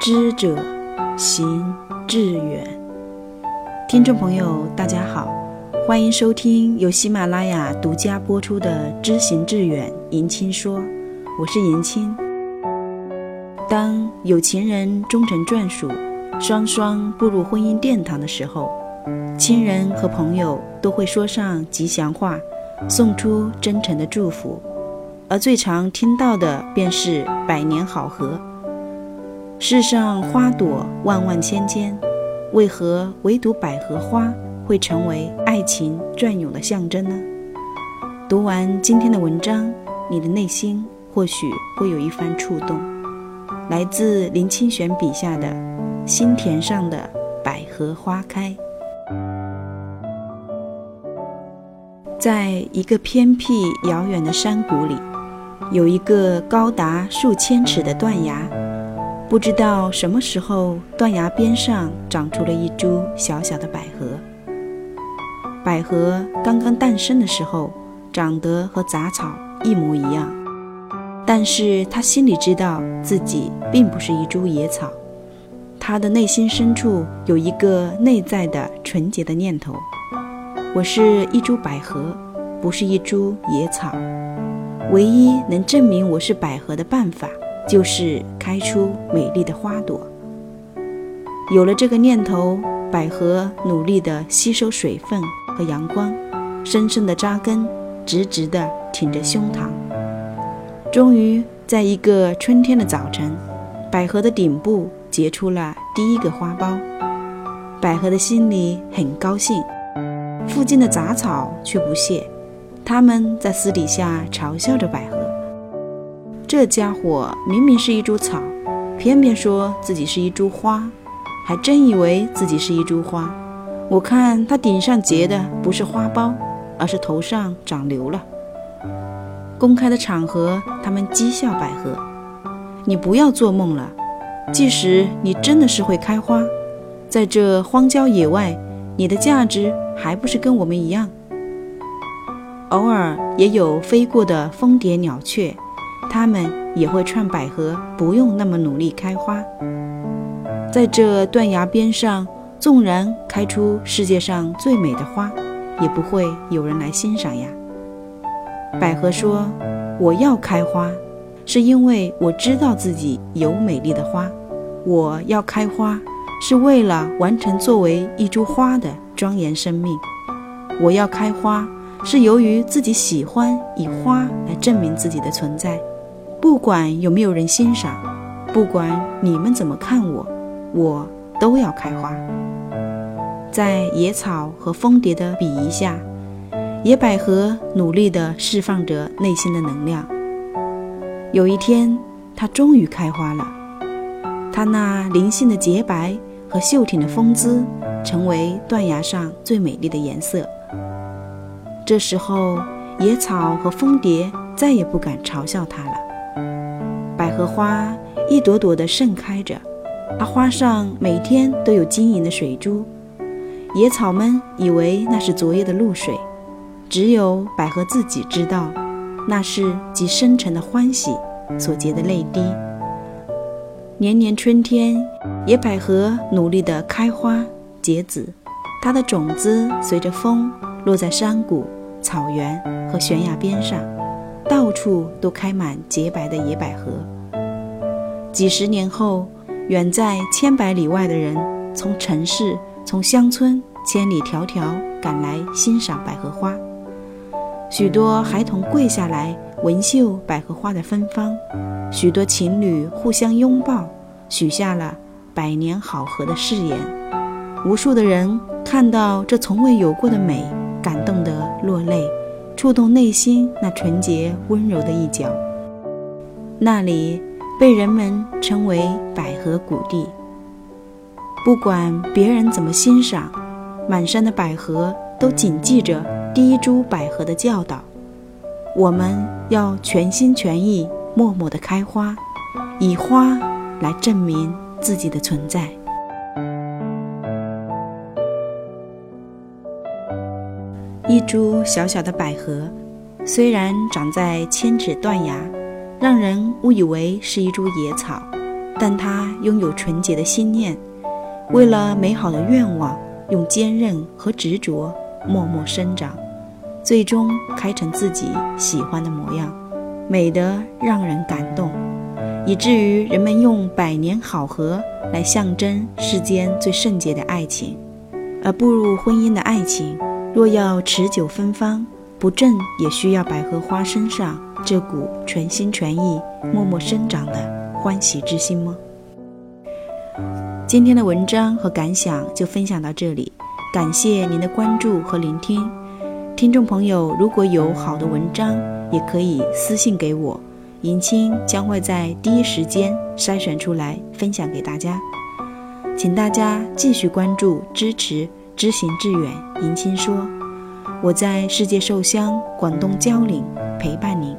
知者行志远。听众朋友，大家好，欢迎收听由喜马拉雅独家播出的《知行志远》，迎亲说，我是迎亲。当有情人终成眷属，双双步入婚姻殿堂的时候，亲人和朋友都会说上吉祥话，送出真诚的祝福，而最常听到的便是“百年好合”。世上花朵万万千千，为何唯独百合花会成为爱情隽永的象征呢？读完今天的文章，你的内心或许会有一番触动。来自林清玄笔下的“心田上的百合花开”。在一个偏僻遥远的山谷里，有一个高达数千尺的断崖。不知道什么时候，断崖边上长出了一株小小的百合。百合刚刚诞生的时候，长得和杂草一模一样，但是他心里知道自己并不是一株野草。他的内心深处有一个内在的纯洁的念头：我是一株百合，不是一株野草。唯一能证明我是百合的办法。就是开出美丽的花朵。有了这个念头，百合努力地吸收水分和阳光，深深地扎根，直直地挺着胸膛。终于，在一个春天的早晨，百合的顶部结出了第一个花苞。百合的心里很高兴，附近的杂草却不屑，他们在私底下嘲笑着百合。这家伙明明是一株草，偏偏说自己是一株花，还真以为自己是一株花。我看他顶上结的不是花苞，而是头上长瘤了。公开的场合，他们讥笑百合：“你不要做梦了，即使你真的是会开花，在这荒郊野外，你的价值还不是跟我们一样？”偶尔也有飞过的蜂蝶、鸟雀。他们也会劝百合不用那么努力开花，在这断崖边上，纵然开出世界上最美的花，也不会有人来欣赏呀。百合说：“我要开花，是因为我知道自己有美丽的花。我要开花，是为了完成作为一株花的庄严生命。我要开花，是由于自己喜欢以花来证明自己的存在。”不管有没有人欣赏，不管你们怎么看我，我都要开花。在野草和蜂蝶的鄙夷下，野百合努力地释放着内心的能量。有一天，它终于开花了。它那灵性的洁白和秀挺的风姿，成为断崖上最美丽的颜色。这时候，野草和蜂蝶再也不敢嘲笑它了。百合花一朵朵地盛开着，它花上每天都有晶莹的水珠。野草们以为那是昨夜的露水，只有百合自己知道，那是极深沉的欢喜所结的泪滴。年年春天，野百合努力地开花结籽，它的种子随着风落在山谷、草原和悬崖边上。到处都开满洁白的野百合。几十年后，远在千百里外的人，从城市、从乡村，千里迢迢赶来欣赏百合花。许多孩童跪下来闻嗅百合花的芬芳，许多情侣互相拥抱，许下了百年好合的誓言。无数的人看到这从未有过的美，感动得落泪。触动内心那纯洁温柔的一角，那里被人们称为百合谷地。不管别人怎么欣赏，满山的百合都谨记着第一株百合的教导：我们要全心全意、默默地开花，以花来证明自己的存在。一株小小的百合，虽然长在千尺断崖，让人误以为是一株野草，但它拥有纯洁的心念，为了美好的愿望，用坚韧和执着默默生长，最终开成自己喜欢的模样，美得让人感动，以至于人们用百年好合来象征世间最圣洁的爱情。而步入婚姻的爱情，若要持久芬芳，不正也需要百合花身上这股全心全意、默默生长的欢喜之心吗？今天的文章和感想就分享到这里，感谢您的关注和聆听。听众朋友，如果有好的文章，也可以私信给我，迎亲将会在第一时间筛选出来分享给大家。请大家继续关注、支持、知行致远。迎亲说，我在世界寿乡广东蕉岭陪伴您。